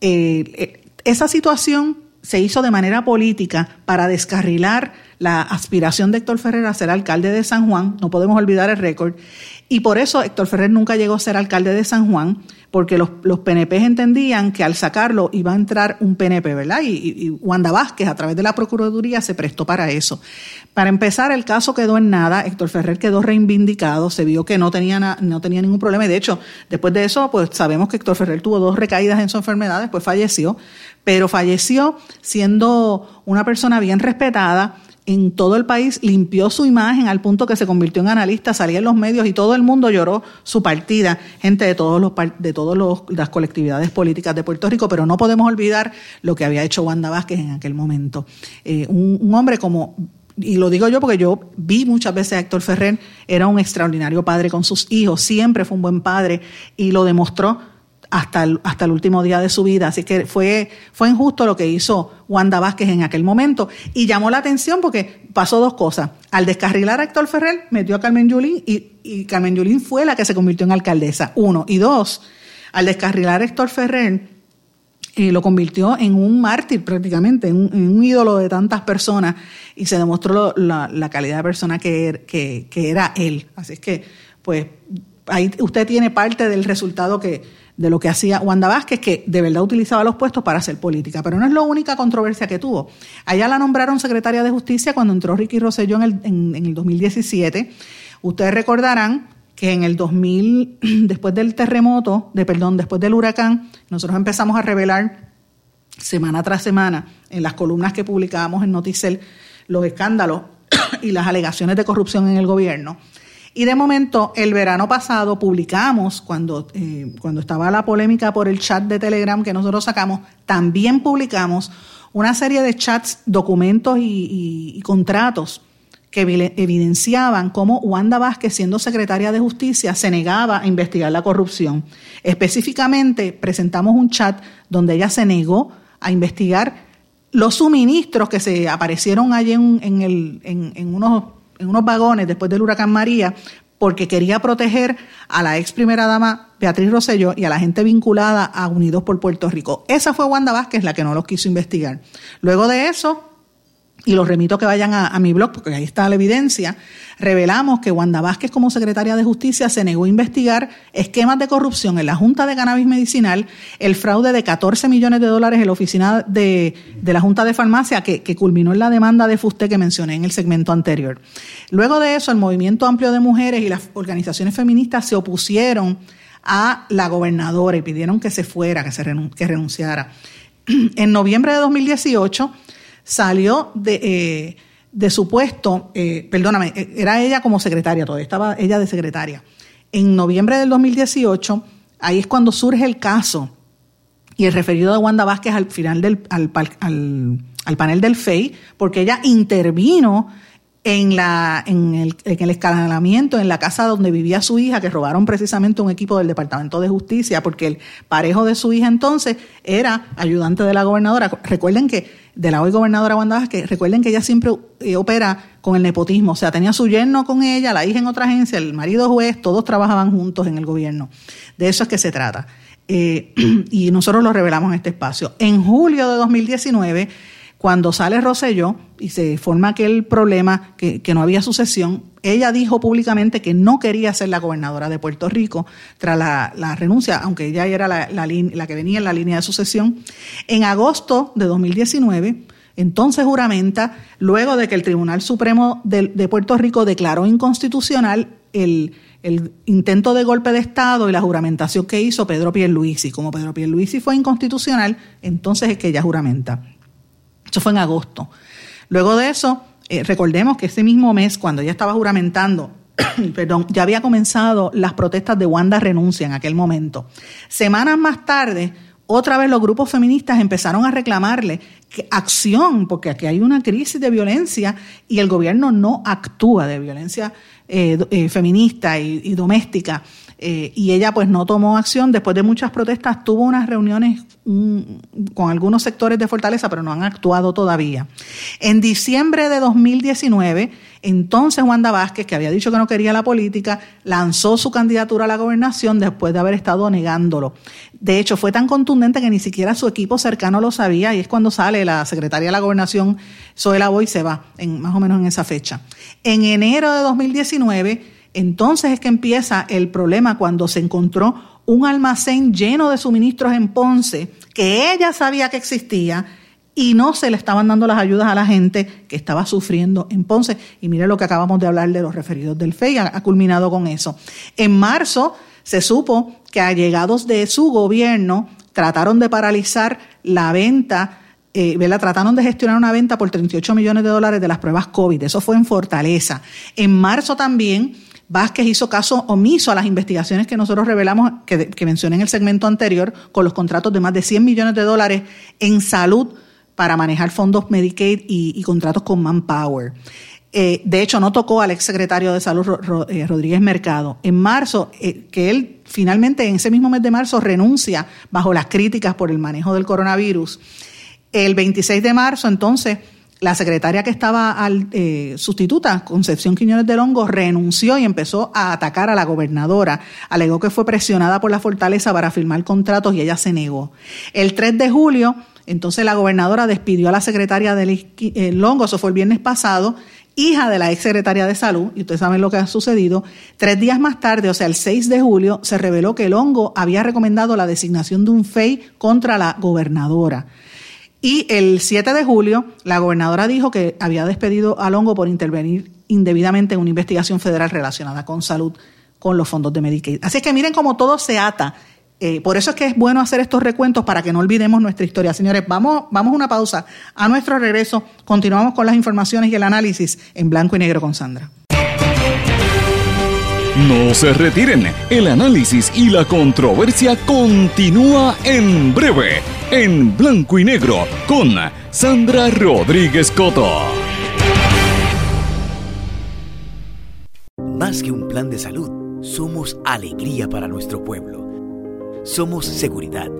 Speaker 1: Eh, eh, esa situación se hizo de manera política para descarrilar la aspiración de Héctor Ferrer a ser alcalde de San Juan, no podemos olvidar el récord, y por eso Héctor Ferrer nunca llegó a ser alcalde de San Juan, porque los, los PNP entendían que al sacarlo iba a entrar un PNP, ¿verdad? Y, y, Wanda Vázquez, a través de la Procuraduría, se prestó para eso. Para empezar, el caso quedó en nada, Héctor Ferrer quedó reivindicado, se vio que no tenía, no tenía ningún problema, y de hecho, después de eso, pues sabemos que Héctor Ferrer tuvo dos recaídas en su enfermedad, después falleció, pero falleció siendo una persona bien respetada, en todo el país limpió su imagen al punto que se convirtió en analista, salía en los medios y todo el mundo lloró su partida, gente de todos los de todas las colectividades políticas de Puerto Rico, pero no podemos olvidar lo que había hecho Wanda Vázquez en aquel momento. Eh, un, un hombre como y lo digo yo porque yo vi muchas veces a Héctor Ferrer, era un extraordinario padre con sus hijos, siempre fue un buen padre y lo demostró hasta el, hasta el último día de su vida. Así que fue, fue injusto lo que hizo Wanda Vázquez en aquel momento. Y llamó la atención porque pasó dos cosas. Al descarrilar a Héctor Ferrer, metió a Carmen Yulín y, y Carmen Yulín fue la que se convirtió en alcaldesa. Uno. Y dos, al descarrilar a Héctor Ferrer, eh, lo convirtió en un mártir prácticamente, en un, ídolo de tantas personas y se demostró la, calidad de persona que, er, que, era él. Así que, pues, ahí usted tiene parte del resultado que, de lo que hacía Wanda Vázquez, que de verdad utilizaba los puestos para hacer política. Pero no es la única controversia que tuvo. Allá la nombraron secretaria de Justicia cuando entró Ricky Rosselló en el, en, en el 2017. Ustedes recordarán que en el 2000, después del terremoto, de perdón, después del huracán, nosotros empezamos a revelar semana tras semana en las columnas que publicábamos en Noticel los escándalos y las alegaciones de corrupción en el gobierno. Y de momento, el verano pasado publicamos, cuando, eh, cuando estaba la polémica por el chat de Telegram que nosotros sacamos, también publicamos una serie de chats, documentos y, contratos que evidenciaban cómo Wanda Vázquez, siendo secretaria de Justicia, se negaba a investigar la corrupción. Específicamente, presentamos un chat donde ella se negó a investigar los suministros que se aparecieron allí en, en unos en unos vagones después del huracán María porque quería proteger a la ex primera dama Beatriz Rosselló y a la gente vinculada a Unidos por Puerto Rico. Esa fue Wanda Vázquez la que no los quiso investigar. Luego de eso, y los remito que vayan a, mi blog, porque ahí está la evidencia, revelamos que Wanda Vázquez como secretaria de Justicia se negó a investigar esquemas de corrupción en la Junta de Cannabis Medicinal, el fraude de 14 millones de dólares en la oficina de, de la Junta de Farmacia, que, culminó en la demanda de Fuste que mencioné en el segmento anterior. Luego de eso, el Movimiento Amplio de Mujeres y las organizaciones feministas se opusieron a la gobernadora y pidieron que se fuera, que, se que renunciara. En noviembre de 2018, salió de, eh, de su puesto, eh, perdóname, eh, era ella como secretaria, todavía estaba ella de secretaria. En noviembre del 2018, ahí es cuando surge el caso y el referido de Wanda Vázquez al final del al, al, al panel del FEI, porque ella intervino en, la, en, el, en el en la casa donde vivía su hija, que robaron precisamente un equipo del Departamento de Justicia, porque el parejo de su hija entonces era ayudante de la gobernadora. Recuerden que, de la hoy gobernadora Wanda Vázquez, recuerden que ella siempre eh, opera con el nepotismo, o sea, tenía su yerno con ella, la hija en otra agencia, el marido juez, todos trabajaban juntos en el gobierno. De eso es que se trata. Eh, y nosotros lo revelamos en este espacio. En julio de 2019, cuando sale Rosselló y se forma aquel problema que, no había sucesión, ella dijo públicamente que no quería ser la gobernadora de Puerto Rico tras la, renuncia, aunque ella era la, que venía en la línea de sucesión. En agosto de 2019, entonces juramenta, luego de que el Tribunal Supremo de, de Puerto Rico declaró inconstitucional el, el, intento de golpe de Estado y la juramentación que hizo Pedro Pierluisi. Como Pedro Pierluisi fue inconstitucional, entonces es que ella juramenta. Eso fue en agosto. Luego de eso, Eh, recordemos que ese mismo mes, cuando ella estaba juramentando, perdón, ya había comenzado las protestas de Wanda Renuncia en aquel momento. Semanas más tarde, otra vez los grupos feministas empezaron a reclamarle acción, porque aquí hay una crisis de violencia y el gobierno no actúa de violencia eh, eh, feminista y, doméstica. Eh, y ella pues no tomó acción. Después de muchas protestas tuvo unas reuniones mm, con algunos sectores de Fortaleza, pero no han actuado todavía. En diciembre de 2019, entonces Wanda Vázquez, que había dicho que no quería la política, lanzó su candidatura a la gobernación después de haber estado negándolo. De hecho, fue tan contundente que ni siquiera su equipo cercano lo sabía y es cuando sale la secretaria de la gobernación, Zoela Boy, se va, más o menos en esa fecha. En enero de 2019, entonces es que empieza el problema cuando se encontró un almacén lleno de suministros en Ponce que ella sabía que existía y no se le estaban dando las ayudas a la gente que estaba sufriendo en Ponce. Y mire lo que acabamos de hablar de los referidos del FEI, ha, culminado con eso. En marzo se supo que allegados de su gobierno trataron de paralizar la venta, eh, trataron de gestionar una venta por 38 millones de dólares de las pruebas COVID. Eso fue en Fortaleza. En marzo también Vázquez hizo caso omiso a las investigaciones que nosotros revelamos, que, mencioné en el segmento anterior, con los contratos de más de 100 millones de dólares en salud para manejar fondos Medicaid y, contratos con Manpower. Eh, de hecho, no tocó al exsecretario de Salud eh, Rodríguez Mercado. En marzo, eh, que él finalmente en ese mismo mes de marzo renuncia bajo las críticas por el manejo del coronavirus. El 26 de marzo, entonces, la secretaria que estaba al, sustituta, Concepción Quiñones del Hongo, renunció y empezó a atacar a la gobernadora. Alegó que fue presionada por la fortaleza para firmar contratos y ella se negó. El 3 de julio, entonces la gobernadora despidió a la secretaria del eh, Longo, eso fue el viernes pasado, hija de la ex secretaria de salud, y ustedes saben lo que ha sucedido. Tres días más tarde, o sea, el 6 de julio, se reveló que el Hongo había recomendado la designación de un FEI contra la gobernadora. Y el 7 de julio, la gobernadora dijo que había despedido a Longo por intervenir indebidamente en una investigación federal relacionada con salud con los fondos de Medicaid. Así es que miren cómo todo se ata eh, por eso es que es bueno hacer estos recuentos para que no olvidemos nuestra historia. Señores, vamos, vamos a una pausa. A nuestro regreso continuamos con las informaciones y el análisis en blanco y negro con Sandra.
Speaker 2: No se retiren, el análisis y la controversia continúa en breve, en blanco y negro, con Sandra Rodríguez Coto.
Speaker 3: Más que un plan de salud, somos alegría para nuestro pueblo. Somos seguridad.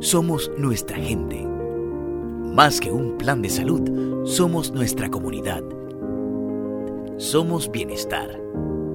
Speaker 3: Somos nuestra gente. Más que un plan de salud, somos nuestra comunidad. Somos bienestar.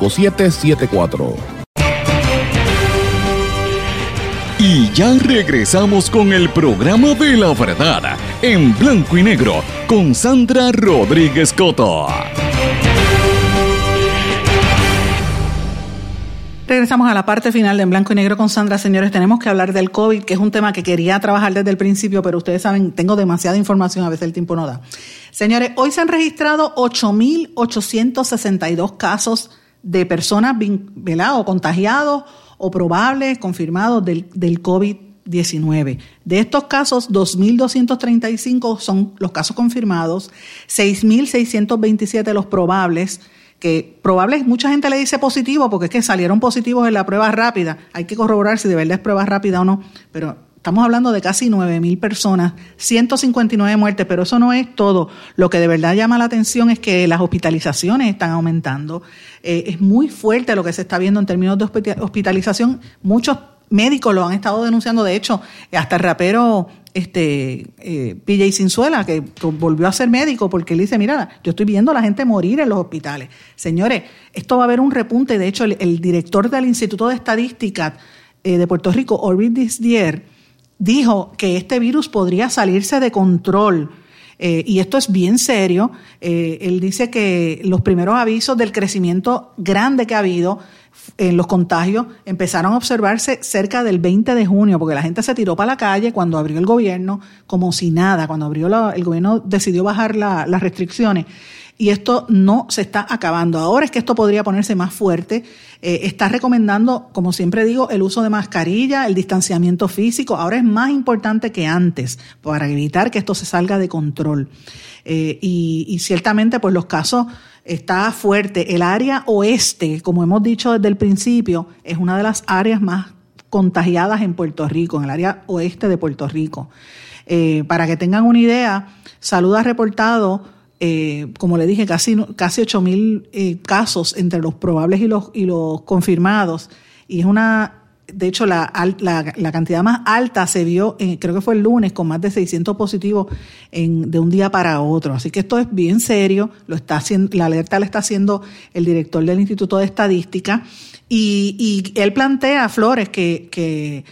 Speaker 4: 5774.
Speaker 2: Y ya regresamos con el programa de la verdad en blanco y negro con Sandra Rodríguez Coto.
Speaker 1: Regresamos a la parte final de En Blanco y Negro con Sandra. Señores, tenemos que hablar del COVID, que es un tema que quería trabajar desde el principio, pero ustedes saben, tengo demasiada información, a veces el tiempo no da. Señores, hoy se han registrado 8.862 casos de personas o contagiados o probables, confirmados del, del COVID 19. De estos casos, 2.235 son los casos confirmados, 6.627 los probables, que probables, mucha gente le dice positivo porque es que salieron positivos en la prueba rápida. Hay que corroborar si de verdad es prueba rápida o no, pero estamos hablando de casi 9.000 personas, 159 muertes, pero eso no es todo. Lo que de verdad llama la atención es que las hospitalizaciones están aumentando. Eh, es muy fuerte lo que se está viendo en términos de hospitalización. Muchos médicos lo han estado denunciando, de hecho, hasta el rapero este eh, PJ Sinzuela, que, volvió a ser médico, porque él dice, mira, yo estoy viendo a la gente morir en los hospitales. Señores, esto va a haber un repunte. De hecho, el, director del Instituto de Estadística eh, de Puerto Rico, Orbit Disdier, dijo que este virus podría salirse de control. Eh, y esto es bien serio. él dice que los primeros avisos del crecimiento grande que ha habido en los contagios empezaron a observarse cerca del 20 de junio, porque la gente se tiró para la calle cuando abrió el gobierno, como si nada, cuando abrió el gobierno decidió bajar las restricciones. Y esto no se está acabando. Ahora es que esto podría ponerse más fuerte. Eh, está recomendando, como siempre digo, el uso de mascarilla, el distanciamiento físico. Ahora es más importante que antes para evitar que esto se salga de control. Eh, y, ciertamente, pues los casos está fuerte. El área oeste, como hemos dicho desde el principio, es una de las áreas más contagiadas en Puerto Rico, en el área oeste de Puerto Rico. Eh, para que tengan una idea, Salud ha reportado, eh, como le dije, casi, casi 8 mil eh, casos entre los probables y los, y los confirmados. Y es una de hecho, la, la, cantidad más alta se vio, creo que fue el lunes, con más de 600 positivos en, de un día para otro. Así que esto es bien serio. Lo está haciendo, la alerta la está haciendo el director del Instituto de Estadística. Y, y él plantea, Flores, que, que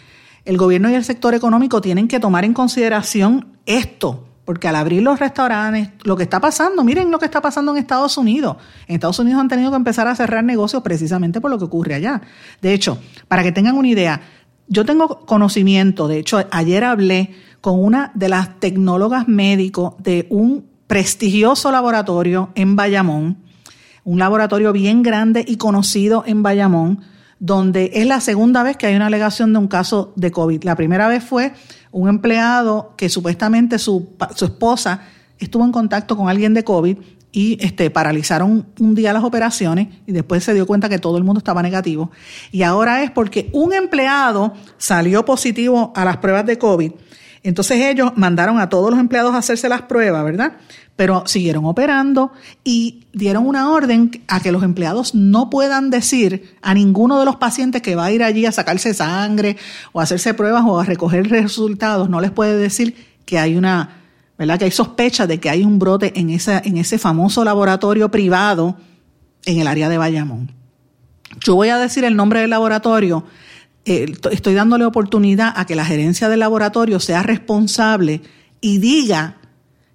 Speaker 1: el gobierno y el sector económico tienen que tomar en consideración esto porque al abrir los restaurantes, lo que está pasando, miren lo que está pasando en Estados Unidos. En Estados Unidos han tenido que empezar a cerrar negocios precisamente por lo que ocurre allá. De hecho, para que tengan una idea, yo tengo conocimiento, de hecho, ayer hablé con una de las tecnólogas médicos de un prestigioso laboratorio en Bayamón, un laboratorio bien grande y conocido en Bayamón, donde es la segunda vez que hay una alegación de un caso de COVID. La primera vez fue un empleado que supuestamente su, su esposa estuvo en contacto con alguien de COVID y este, paralizaron un día las operaciones y después se dio cuenta que todo el mundo estaba negativo. Y ahora es porque un empleado salió positivo a las pruebas de COVID. Entonces ellos mandaron a todos los empleados a hacerse las pruebas, ¿verdad? pero siguieron operando y dieron una orden a que los empleados no puedan decir a ninguno de los pacientes que va a ir allí a sacarse sangre o a hacerse pruebas o a recoger resultados, no les puede decir que hay una, ¿verdad? Que hay sospecha de que hay un brote en, esa, en ese famoso laboratorio privado en el área de Bayamón. Yo voy a decir el nombre del laboratorio. Eh, estoy dándole oportunidad a que la gerencia del laboratorio sea responsable y diga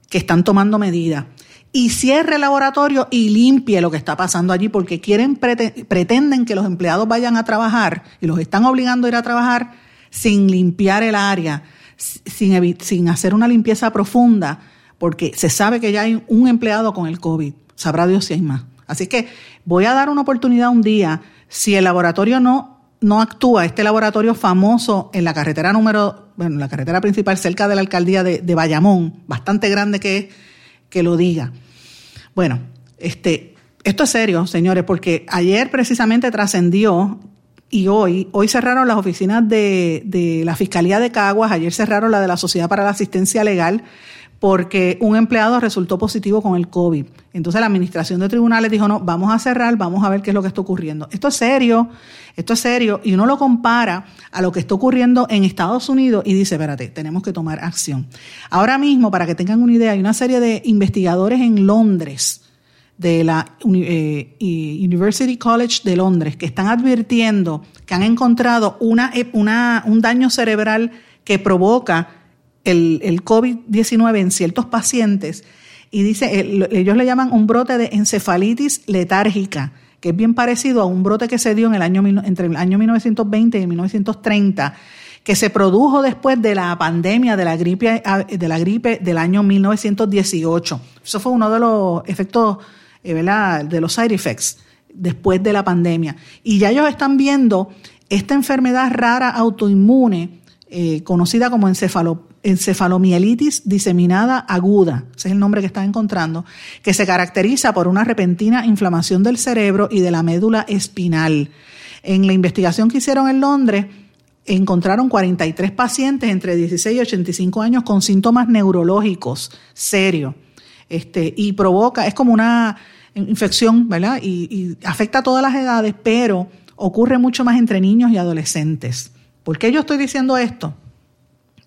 Speaker 1: que están tomando medidas. Y cierre el laboratorio y limpie lo que está pasando allí, porque quieren, pretenden que los empleados vayan a trabajar y los están obligando a ir a trabajar sin limpiar el área, sin, sin hacer una limpieza profunda, porque se sabe que ya hay un empleado con el COVID. Sabrá Dios si hay más. Así que voy a dar una oportunidad un día. Si el laboratorio no, no actúa, este laboratorio famoso en la carretera número bueno, la carretera principal cerca de la alcaldía de, Bayamón, bastante grande que es, que lo diga. Bueno, este, esto es serio, señores, porque ayer precisamente trascendió y hoy, hoy cerraron las oficinas de, de la Fiscalía de Caguas, ayer cerraron la de la Sociedad para la Asistencia Legal, porque un empleado resultó positivo con el COVID. Entonces la administración de tribunales dijo, no, vamos a cerrar, vamos a ver qué es lo que está ocurriendo. Esto es serio, esto es serio, y uno lo compara a lo que está ocurriendo en Estados Unidos y dice, espérate, tenemos que tomar acción. Ahora mismo, para que tengan una idea, hay una serie de investigadores en Londres, de la eh, University College de Londres, que están advirtiendo que han encontrado una, una, un daño cerebral que provoca el, el COVID-19 en ciertos pacientes y dice, ellos le llaman un brote de encefalitis letárgica, que es bien parecido a un brote que se dio en el año, entre el año 1920 y 1930, que se produjo después de la pandemia de la gripe, de la gripe del año 1918. Eso fue uno de los efectos, eh, ¿verdad? de los side effects después de la pandemia. Y ya ellos están viendo esta enfermedad rara autoinmune eh, conocida como encefalomielitis diseminada aguda, ese es el nombre que están encontrando, que se caracteriza por una repentina inflamación del cerebro y de la médula espinal. En la investigación que hicieron en Londres, encontraron 43 pacientes entre 16 y 85 años con síntomas neurológicos serios. Este, y provoca, es como una infección, ¿verdad? Y, y afecta a todas las edades, pero ocurre mucho más entre niños y adolescentes. ¿Por qué yo estoy diciendo esto?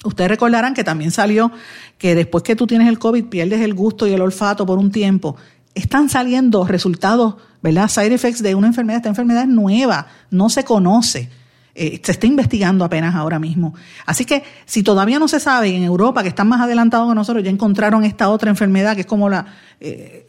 Speaker 1: Ustedes recordarán que también salió que después que tú tienes el COVID pierdes el gusto y el olfato por un tiempo. Están saliendo resultados, ¿verdad? Side effects de una enfermedad. Esta enfermedad es nueva, no se conoce. Eh, se está investigando apenas ahora mismo. Así que si todavía no se sabe, en Europa, que están más adelantados que nosotros, ya encontraron esta otra enfermedad que es como la eh,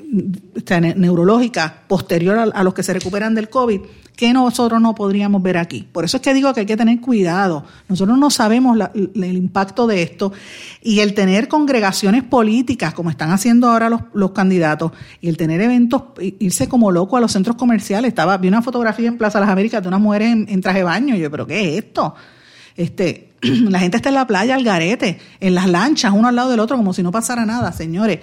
Speaker 1: neurológica posterior a, los que se recuperan del COVID, que nosotros no podríamos ver aquí. Por eso es que digo que hay que tener cuidado. Nosotros no sabemos el impacto de esto y el tener congregaciones políticas, como están haciendo ahora los, los, candidatos, y el tener eventos, irse como loco a los centros comerciales. Estaba, vi una fotografía en Plaza Las Américas de unas mujeres en, traje de baño. Y yo, ¿pero qué es esto? Este, la gente está en la playa, al garete, en las lanchas, uno al lado del otro, como si no pasara nada, señores.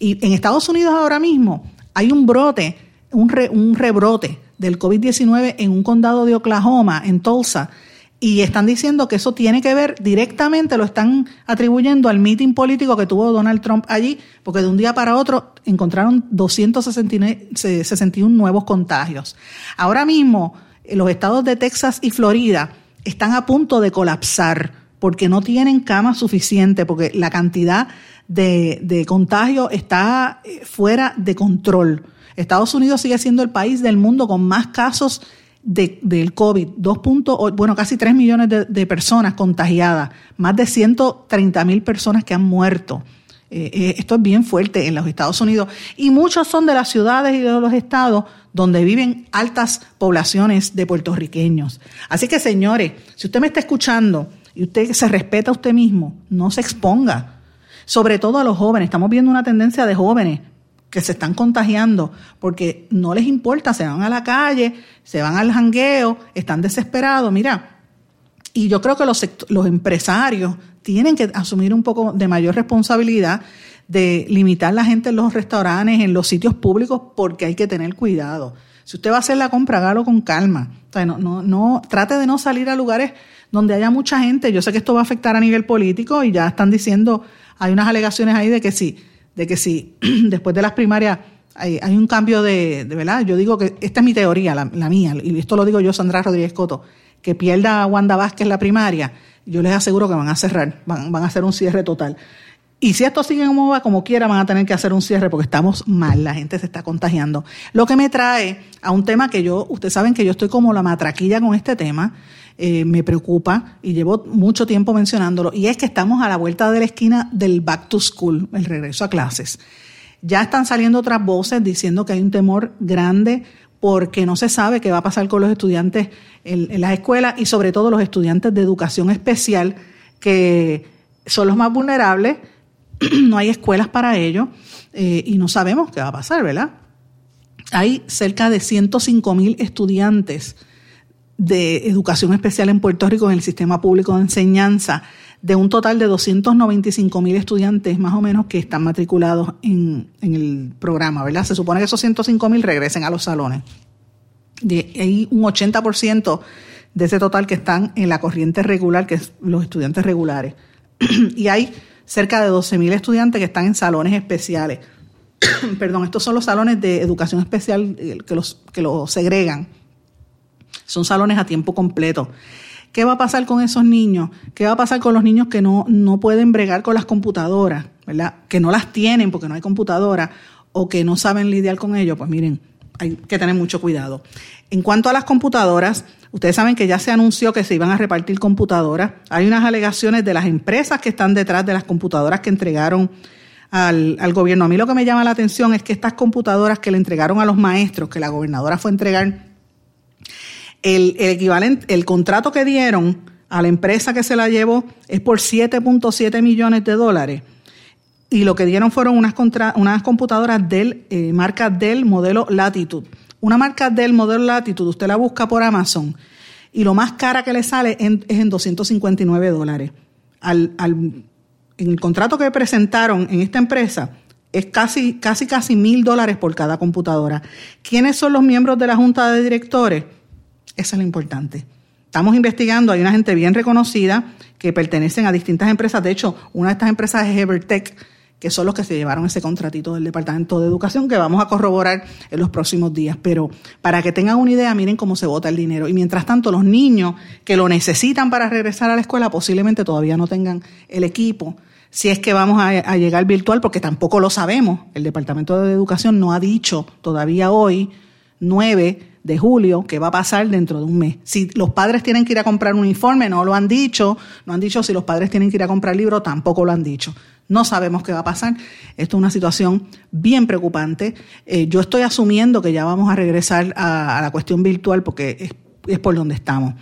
Speaker 1: Y en Estados Unidos ahora mismo hay un brote, un, rebrote del COVID-19 en un condado de Oklahoma, en Tulsa, y están diciendo que eso tiene que ver directamente, lo están atribuyendo al meeting político que tuvo Donald Trump allí, porque de un día para otro encontraron 261 nuevos contagios. Ahora mismo, los estados de Texas y Florida están a punto de colapsar porque no tienen camas suficientes, porque la cantidad de, contagio está eh, fuera de control. Estados Unidos sigue siendo el país del mundo con más casos de, del COVID, 2. bueno, casi 3 millones de, personas contagiadas, más de 130 mil personas que han muerto. Eh, eh, esto es bien fuerte en los Estados Unidos y muchos son de las ciudades y de los estados donde viven altas poblaciones de puertorriqueños. Así que señores, si usted me está escuchando y usted se respeta a usted mismo, no se exponga. Sobre todo a los jóvenes, estamos viendo una tendencia de jóvenes que se están contagiando porque no les importa, se van a la calle, se van al jangueo, están desesperados, mira. Y yo creo que los, los empresarios tienen que asumir un poco de mayor responsabilidad de limitar la gente en los restaurantes, en los sitios públicos, porque hay que tener cuidado. Si usted va a hacer la compra, hágalo con calma. no, no, no, trate de no salir a lugares donde haya mucha gente. Yo sé que esto va a afectar a nivel político y ya están diciendo, hay unas alegaciones ahí de que sí de que si después de las primarias hay, un cambio de, verdad, yo digo que esta es mi teoría, la, mía, y esto lo digo yo, Sandra Rodríguez Coto, que pierda Wanda Vázquez la primaria, yo les aseguro que van a cerrar, van, van a hacer un cierre total. Y si esto sigue como va, como quiera, van a tener que hacer un cierre porque estamos mal, la gente se está contagiando. Lo que me trae a un tema que yo, ustedes saben que yo estoy como la matraquilla con este tema, eh, me preocupa y llevo mucho tiempo mencionándolo, y es que estamos a la vuelta de la esquina del back to school, el regreso a clases. Ya están saliendo otras voces diciendo que hay un temor grande porque no se sabe qué va a pasar con los estudiantes en las escuelas y sobre todo los estudiantes de educación especial que son los más vulnerables no hay escuelas para ello eh, y no sabemos qué va a pasar, ¿verdad? Hay cerca de 105 mil estudiantes de educación especial en Puerto Rico en el sistema público de enseñanza, de un total de 295 mil estudiantes más o menos que están matriculados en, el programa, ¿verdad? Se supone que esos 105 mil regresen a los salones. Hay un 80% de ese total que están en la corriente regular, que es los estudiantes regulares. y hay cerca de 12.000 estudiantes que están en salones especiales. Perdón, estos son los salones de educación especial eh, que los, que los segregan. Son salones a tiempo completo. ¿Qué va a pasar con esos niños? ¿Qué va a pasar con los niños que no, no pueden bregar con las computadoras, ¿verdad? Que no las tienen porque no hay computadora o que no saben lidiar con ello? Pues miren, hay que tener mucho cuidado. En cuanto a las computadoras, ustedes saben que ya se anunció que se iban a repartir computadoras. Hay unas alegaciones de las empresas que están detrás de las computadoras que entregaron al, gobierno. A mí lo que me llama la atención es que estas computadoras que le entregaron a los maestros, que la gobernadora fue a entregar, el, equivalente, el contrato que dieron a la empresa que se la llevó es por 7.7 millones de dólares y lo que dieron fueron unas, computadoras del eh, marca del modelo Latitude. Una marca del modelo Latitude, usted la busca por Amazon y lo más cara que le sale es en 259 dólares. Al, en el contrato que presentaron en esta empresa es casi, casi, casi mil dólares por cada computadora. ¿Quiénes son los miembros de la junta de directores? Eso es lo importante. Estamos investigando, hay una gente bien reconocida que pertenecen a distintas empresas. De hecho, una de estas empresas es Evertech, que son los que se llevaron ese contratito del Departamento de Educación que vamos a corroborar en los próximos días. Pero para que tengan una idea, miren cómo se vota el dinero. Y mientras tanto, los niños que lo necesitan para regresar a la escuela posiblemente todavía no tengan el equipo. Si es que vamos a, llegar virtual, porque tampoco lo sabemos. El Departamento de Educación no ha dicho todavía hoy, 9 de julio, qué va a pasar dentro de un mes. Si los padres tienen que ir a comprar un uniforme, no lo han dicho. No han dicho si los padres tienen que ir a comprar libros, tampoco lo han dicho. No sabemos qué va a pasar. Esto es una situación bien preocupante. Eh, yo estoy asumiendo que ya vamos a regresar a, la cuestión virtual porque es, es por donde estamos.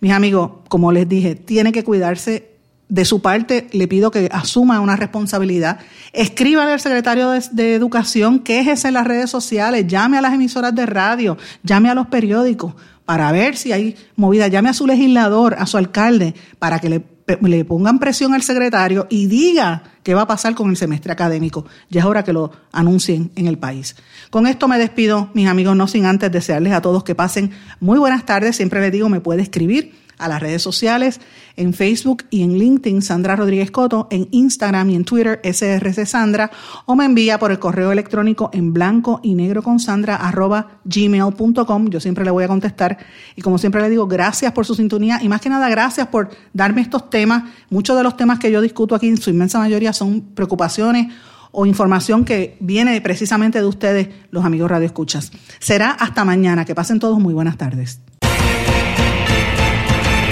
Speaker 1: Mis amigos, como les dije, tiene que cuidarse de su parte, le pido que asuma una responsabilidad. Escríbale al secretario de, Educación, quéjese en las redes sociales, llame a las emisoras de radio, llame a los periódicos para ver si hay movida, llame a su legislador, a su alcalde, para que le le pongan presión al secretario y diga qué va a pasar con el semestre académico. Ya es hora que lo anuncien en el país. Con esto me despido, mis amigos, no sin antes desearles a todos que pasen muy buenas tardes. Siempre les digo, me puede escribir a las redes sociales, en Facebook y en LinkedIn, Sandra Rodríguez Coto, en Instagram y en Twitter, SRC Sandra, o me envía por el correo electrónico en blanco y negro con Sandra arroba gmail.com. Yo siempre le voy a contestar. Y como siempre le digo, gracias por su sintonía y más que nada, gracias por darme estos temas. Muchos de los temas que yo discuto aquí, en su inmensa mayoría, son preocupaciones o información que viene precisamente de ustedes, los amigos Radio Escuchas. Será hasta mañana. Que pasen todos muy buenas tardes.